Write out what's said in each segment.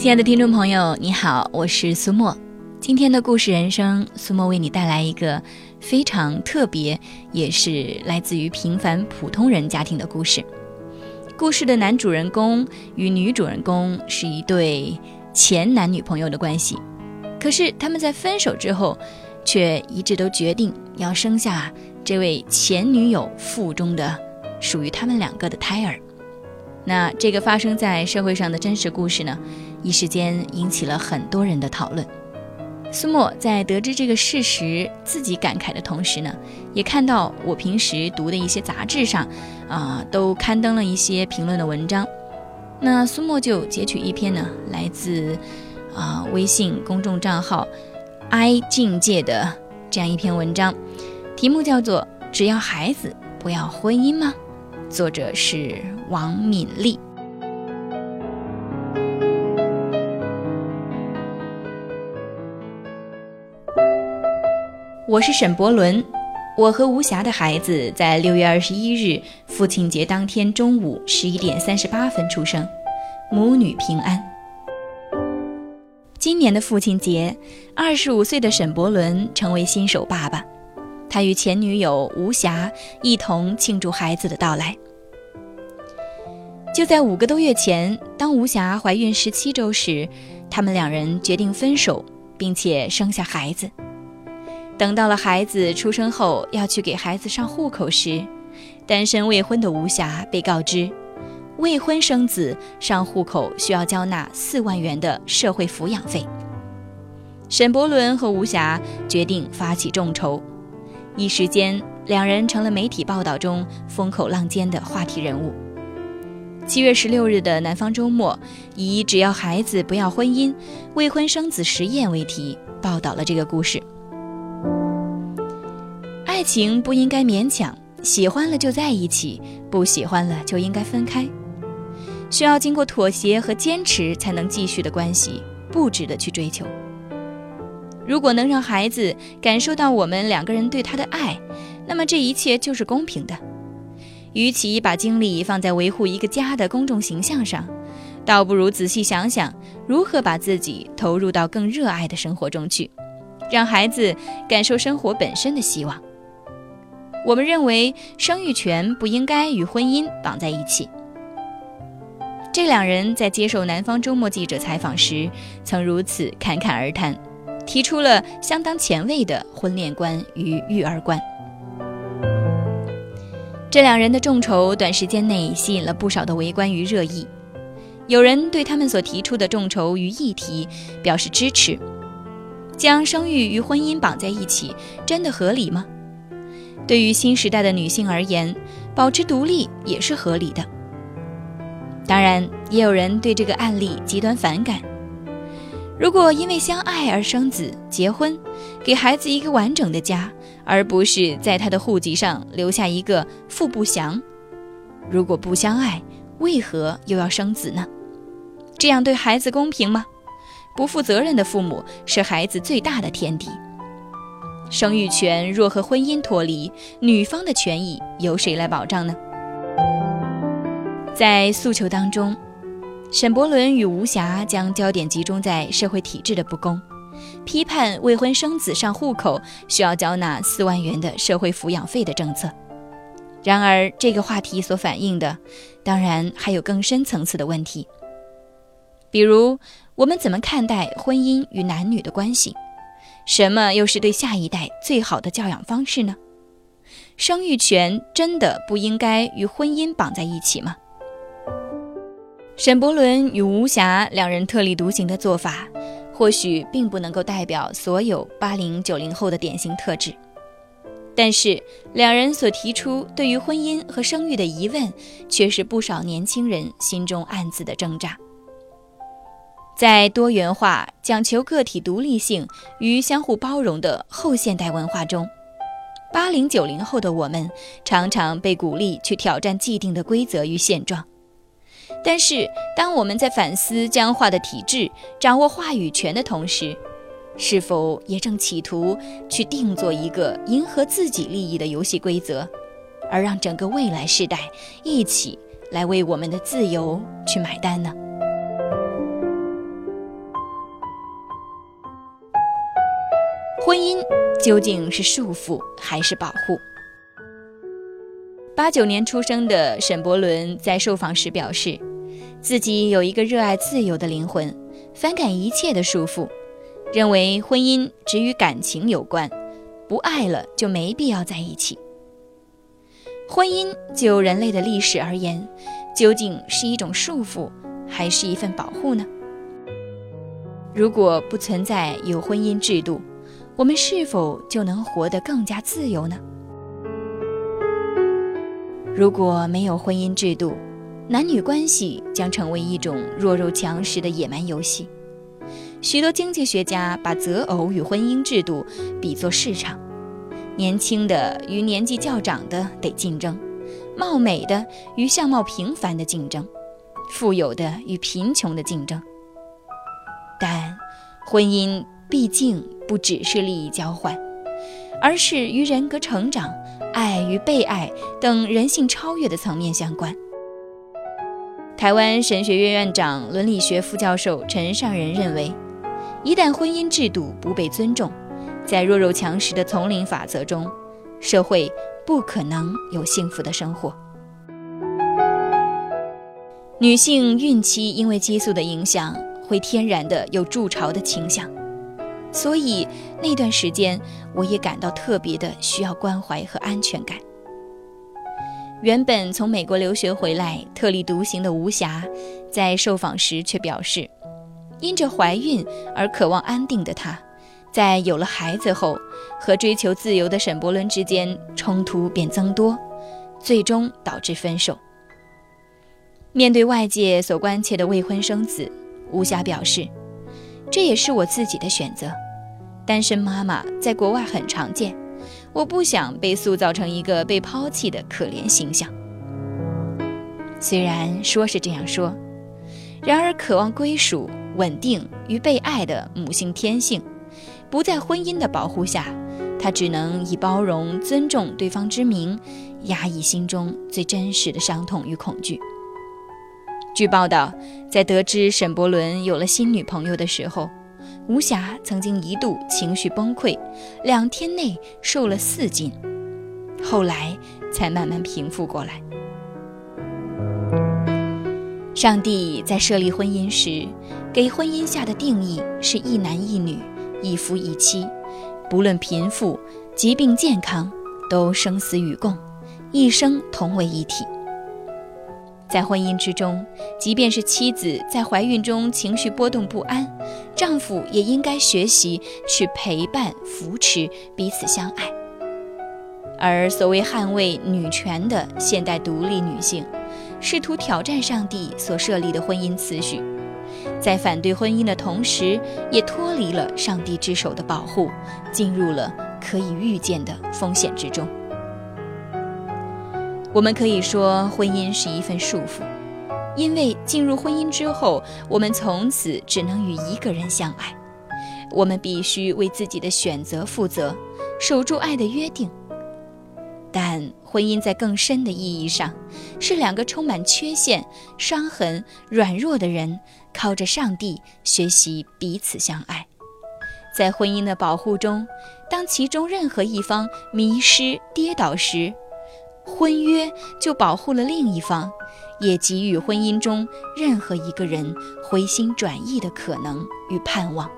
亲爱的听众朋友，你好，我是苏沫。今天的故事人生，苏沫为你带来一个非常特别，也是来自于平凡普通人家庭的故事。故事的男主人公与女主人公是一对前男女朋友的关系，可是他们在分手之后，却一致都决定要生下这位前女友腹中的属于他们两个的胎儿。那这个发生在社会上的真实故事呢，一时间引起了很多人的讨论。苏沫在得知这个事实，自己感慨的同时呢，也看到我平时读的一些杂志上，啊，都刊登了一些评论的文章。那苏沫就截取一篇呢，来自啊微信公众账号 “i 境界”的这样一篇文章，题目叫做“只要孩子，不要婚姻吗？”作者是王敏丽。我是沈伯伦，我和吴霞的孩子在六月二十一日父亲节当天中午十一点三十八分出生，母女平安。今年的父亲节，二十五岁的沈伯伦成为新手爸爸，他与前女友吴霞一同庆祝孩子的到来。就在五个多月前，当吴霞怀孕十七周时，他们两人决定分手，并且生下孩子。等到了孩子出生后，要去给孩子上户口时，单身未婚的吴霞被告知，未婚生子上户口需要交纳四万元的社会抚养费。沈伯伦和吴霞决定发起众筹，一时间，两人成了媒体报道中风口浪尖的话题人物。七月十六日的《南方周末》以“只要孩子不要婚姻，未婚生子实验”为题，报道了这个故事。爱情不应该勉强，喜欢了就在一起，不喜欢了就应该分开。需要经过妥协和坚持才能继续的关系，不值得去追求。如果能让孩子感受到我们两个人对他的爱，那么这一切就是公平的。与其把精力放在维护一个家的公众形象上，倒不如仔细想想如何把自己投入到更热爱的生活中去，让孩子感受生活本身的希望。我们认为生育权不应该与婚姻绑在一起。这两人在接受《南方周末》记者采访时，曾如此侃侃而谈，提出了相当前卫的婚恋观与育儿观。这两人的众筹短时间内吸引了不少的围观与热议，有人对他们所提出的众筹与议题表示支持。将生育与婚姻绑在一起，真的合理吗？对于新时代的女性而言，保持独立也是合理的。当然，也有人对这个案例极端反感。如果因为相爱而生子、结婚，给孩子一个完整的家，而不是在他的户籍上留下一个父不详，如果不相爱，为何又要生子呢？这样对孩子公平吗？不负责任的父母是孩子最大的天敌。生育权若和婚姻脱离，女方的权益由谁来保障呢？在诉求当中，沈伯伦与吴霞将焦点集中在社会体制的不公，批判未婚生子上户口需要交纳四万元的社会抚养费的政策。然而，这个话题所反映的，当然还有更深层次的问题，比如我们怎么看待婚姻与男女的关系？什么又是对下一代最好的教养方式呢？生育权真的不应该与婚姻绑在一起吗？沈伯伦与吴霞两人特立独行的做法，或许并不能够代表所有八零九零后的典型特质，但是两人所提出对于婚姻和生育的疑问，却是不少年轻人心中暗自的挣扎。在多元化、讲求个体独立性与相互包容的后现代文化中，八零九零后的我们常常被鼓励去挑战既定的规则与现状。但是，当我们在反思僵化的体制、掌握话语权的同时，是否也正企图去定做一个迎合自己利益的游戏规则，而让整个未来世代一起来为我们的自由去买单呢？婚姻究竟是束缚还是保护？八九年出生的沈伯伦在受访时表示，自己有一个热爱自由的灵魂，反感一切的束缚，认为婚姻只与感情有关，不爱了就没必要在一起。婚姻就人类的历史而言，究竟是一种束缚，还是一份保护呢？如果不存在有婚姻制度，我们是否就能活得更加自由呢？如果没有婚姻制度，男女关系将成为一种弱肉强食的野蛮游戏。许多经济学家把择偶与婚姻制度比作市场，年轻的与年纪较长的得竞争，貌美的与相貌平凡的竞争，富有的与贫穷的竞争。但婚姻毕竟不只是利益交换，而是与人格成长、爱与被爱等人性超越的层面相关。台湾神学院院长、伦理学副教授陈尚仁认为，一旦婚姻制度不被尊重，在弱肉强食的丛林法则中，社会不可能有幸福的生活。女性孕期因为激素的影响。会天然的有筑巢的倾向，所以那段时间我也感到特别的需要关怀和安全感。原本从美国留学回来特立独行的吴霞，在受访时却表示，因着怀孕而渴望安定的她，在有了孩子后，和追求自由的沈伯伦之间冲突便增多，最终导致分手。面对外界所关切的未婚生子。吴霞表示：“这也是我自己的选择。单身妈妈在国外很常见，我不想被塑造成一个被抛弃的可怜形象。虽然说是这样说，然而渴望归属、稳定与被爱的母性天性，不在婚姻的保护下，她只能以包容、尊重对方之名，压抑心中最真实的伤痛与恐惧。”据报道，在得知沈伯伦有了新女朋友的时候，吴霞曾经一度情绪崩溃，两天内瘦了四斤，后来才慢慢平复过来。上帝在设立婚姻时，给婚姻下的定义是一男一女，一夫一妻，不论贫富、疾病、健康，都生死与共，一生同为一体。在婚姻之中，即便是妻子在怀孕中情绪波动不安，丈夫也应该学习去陪伴、扶持，彼此相爱。而所谓捍卫女权的现代独立女性，试图挑战上帝所设立的婚姻次序，在反对婚姻的同时，也脱离了上帝之手的保护，进入了可以预见的风险之中。我们可以说，婚姻是一份束缚，因为进入婚姻之后，我们从此只能与一个人相爱，我们必须为自己的选择负责，守住爱的约定。但婚姻在更深的意义上，是两个充满缺陷、伤痕、软弱的人，靠着上帝学习彼此相爱。在婚姻的保护中，当其中任何一方迷失、跌倒时，婚约就保护了另一方，也给予婚姻中任何一个人回心转意的可能与盼望。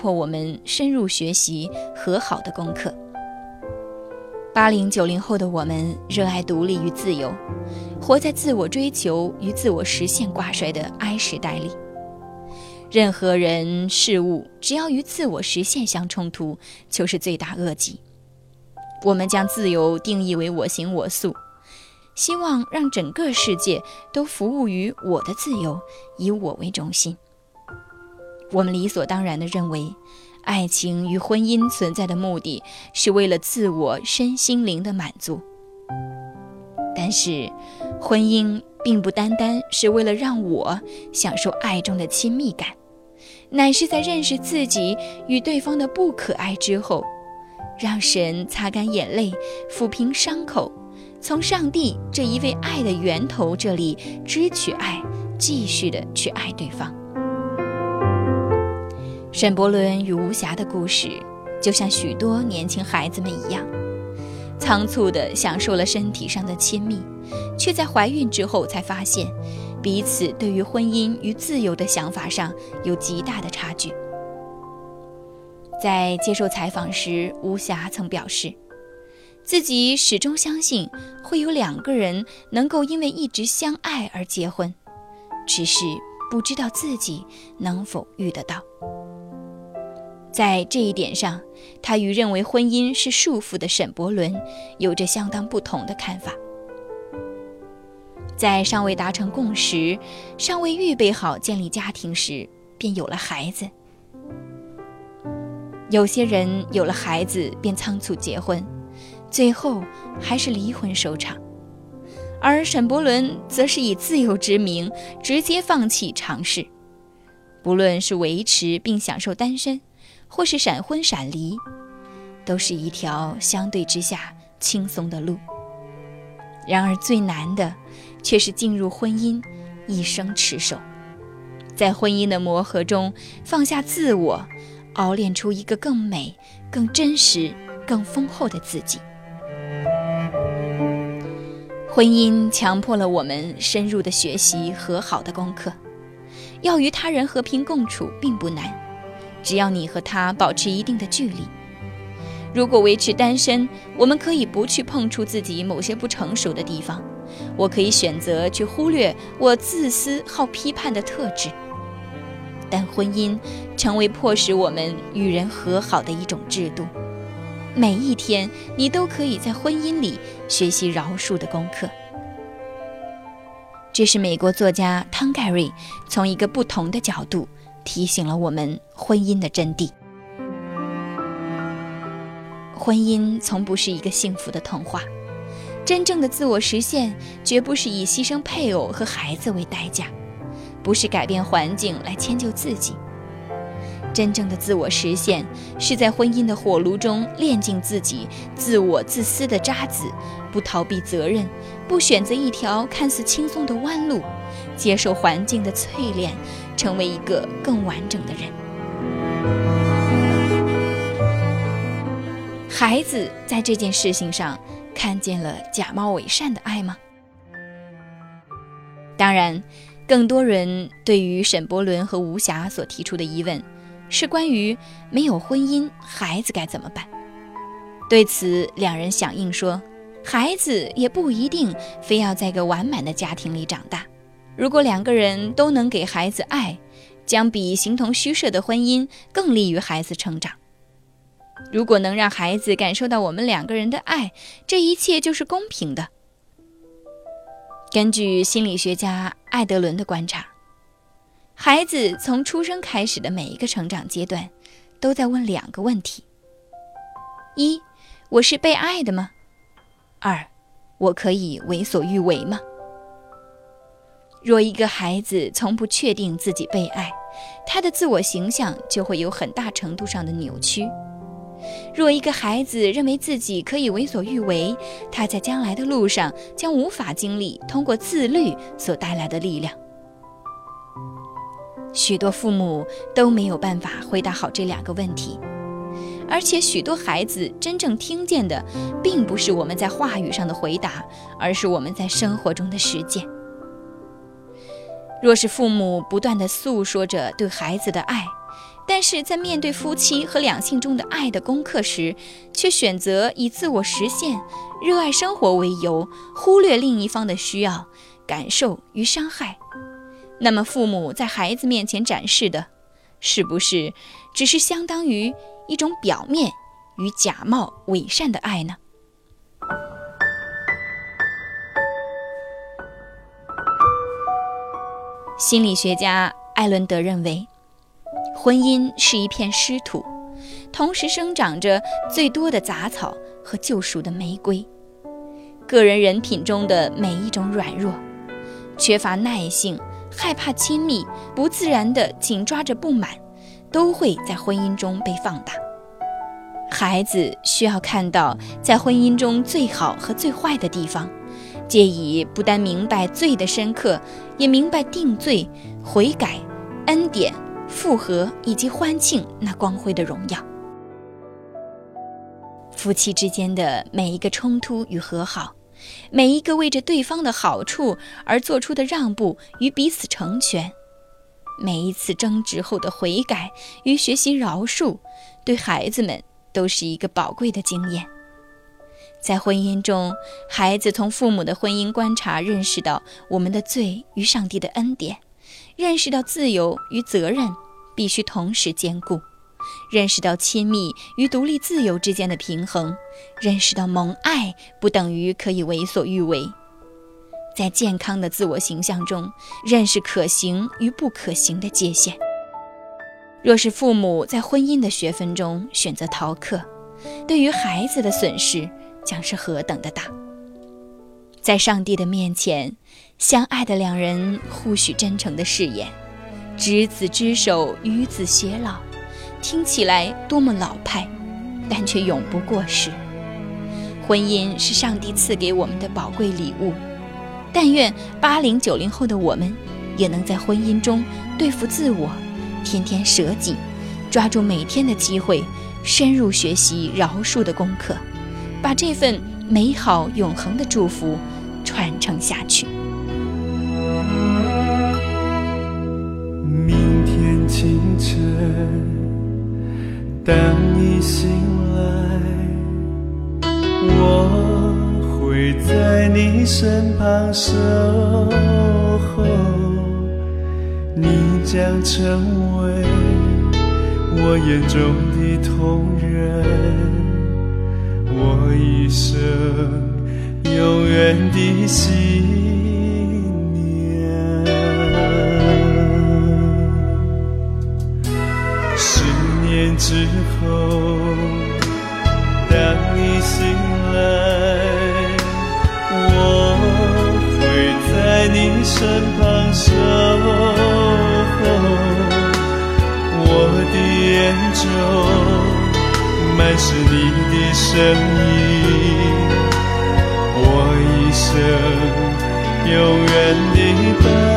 迫我们深入学习和好的功课。八零九零后的我们热爱独立与自由，活在自我追求与自我实现挂帅的 I 时代里。任何人事物只要与自我实现相冲突，就是罪大恶极。我们将自由定义为我行我素，希望让整个世界都服务于我的自由，以我为中心。我们理所当然地认为，爱情与婚姻存在的目的是为了自我身心灵的满足。但是，婚姻并不单单是为了让我享受爱中的亲密感，乃是在认识自己与对方的不可爱之后，让神擦干眼泪，抚平伤口，从上帝这一位爱的源头这里支取爱，继续的去爱对方。沈伯伦与吴霞的故事，就像许多年轻孩子们一样，仓促地享受了身体上的亲密，却在怀孕之后才发现，彼此对于婚姻与自由的想法上有极大的差距。在接受采访时，吴霞曾表示，自己始终相信会有两个人能够因为一直相爱而结婚，只是不知道自己能否遇得到。在这一点上，他与认为婚姻是束缚的沈伯伦有着相当不同的看法。在尚未达成共识、尚未预备好建立家庭时，便有了孩子。有些人有了孩子便仓促结婚，最后还是离婚收场；而沈伯伦则是以自由之名直接放弃尝试，不论是维持并享受单身。或是闪婚闪离，都是一条相对之下轻松的路。然而最难的，却是进入婚姻，一生持守，在婚姻的磨合中放下自我，熬炼出一个更美、更真实、更丰厚的自己。婚姻强迫了我们深入的学习和好的功课，要与他人和平共处并不难。只要你和他保持一定的距离，如果维持单身，我们可以不去碰触自己某些不成熟的地方，我可以选择去忽略我自私好批判的特质。但婚姻成为迫使我们与人和好的一种制度，每一天你都可以在婚姻里学习饶恕的功课。这是美国作家汤盖瑞从一个不同的角度。提醒了我们婚姻的真谛。婚姻从不是一个幸福的童话，真正的自我实现绝不是以牺牲配偶和孩子为代价，不是改变环境来迁就自己。真正的自我实现是在婚姻的火炉中炼尽自己自我自私的渣子，不逃避责任，不选择一条看似轻松的弯路，接受环境的淬炼。成为一个更完整的人。孩子在这件事情上看见了假冒伪善的爱吗？当然，更多人对于沈伯伦和吴霞所提出的疑问，是关于没有婚姻，孩子该怎么办？对此，两人响应说，孩子也不一定非要在个完满的家庭里长大。如果两个人都能给孩子爱，将比形同虚设的婚姻更利于孩子成长。如果能让孩子感受到我们两个人的爱，这一切就是公平的。根据心理学家艾德伦的观察，孩子从出生开始的每一个成长阶段，都在问两个问题：一，我是被爱的吗？二，我可以为所欲为吗？若一个孩子从不确定自己被爱，他的自我形象就会有很大程度上的扭曲。若一个孩子认为自己可以为所欲为，他在将来的路上将无法经历通过自律所带来的力量。许多父母都没有办法回答好这两个问题，而且许多孩子真正听见的，并不是我们在话语上的回答，而是我们在生活中的实践。若是父母不断地诉说着对孩子的爱，但是在面对夫妻和两性中的爱的功课时，却选择以自我实现、热爱生活为由，忽略另一方的需要、感受与伤害，那么父母在孩子面前展示的，是不是只是相当于一种表面与假冒伪善的爱呢？心理学家艾伦德认为，婚姻是一片湿土，同时生长着最多的杂草和救赎的玫瑰。个人人品中的每一种软弱，缺乏耐性、害怕亲密、不自然的紧抓着不满，都会在婚姻中被放大。孩子需要看到在婚姻中最好和最坏的地方，借以不但明白罪的深刻，也明白定罪、悔改、恩典、复合以及欢庆那光辉的荣耀。夫妻之间的每一个冲突与和好，每一个为着对方的好处而做出的让步与彼此成全，每一次争执后的悔改与学习饶恕，对孩子们。都是一个宝贵的经验。在婚姻中，孩子从父母的婚姻观察认识到我们的罪与上帝的恩典，认识到自由与责任必须同时兼顾，认识到亲密与独立自由之间的平衡，认识到蒙爱不等于可以为所欲为。在健康的自我形象中，认识可行与不可行的界限。若是父母在婚姻的学分中选择逃课，对于孩子的损失将是何等的大！在上帝的面前，相爱的两人互许真诚的誓言，执子之手，与子偕老，听起来多么老派，但却永不过时。婚姻是上帝赐给我们的宝贵礼物，但愿八零九零后的我们，也能在婚姻中对付自我。天天舍己，抓住每天的机会，深入学习饶恕的功课，把这份美好永恒的祝福传承下去。明天清晨，当你醒来，我会在你身旁守候。你将成为我眼中的瞳仁，我一生永远的信满是你的身影，我一生永远的。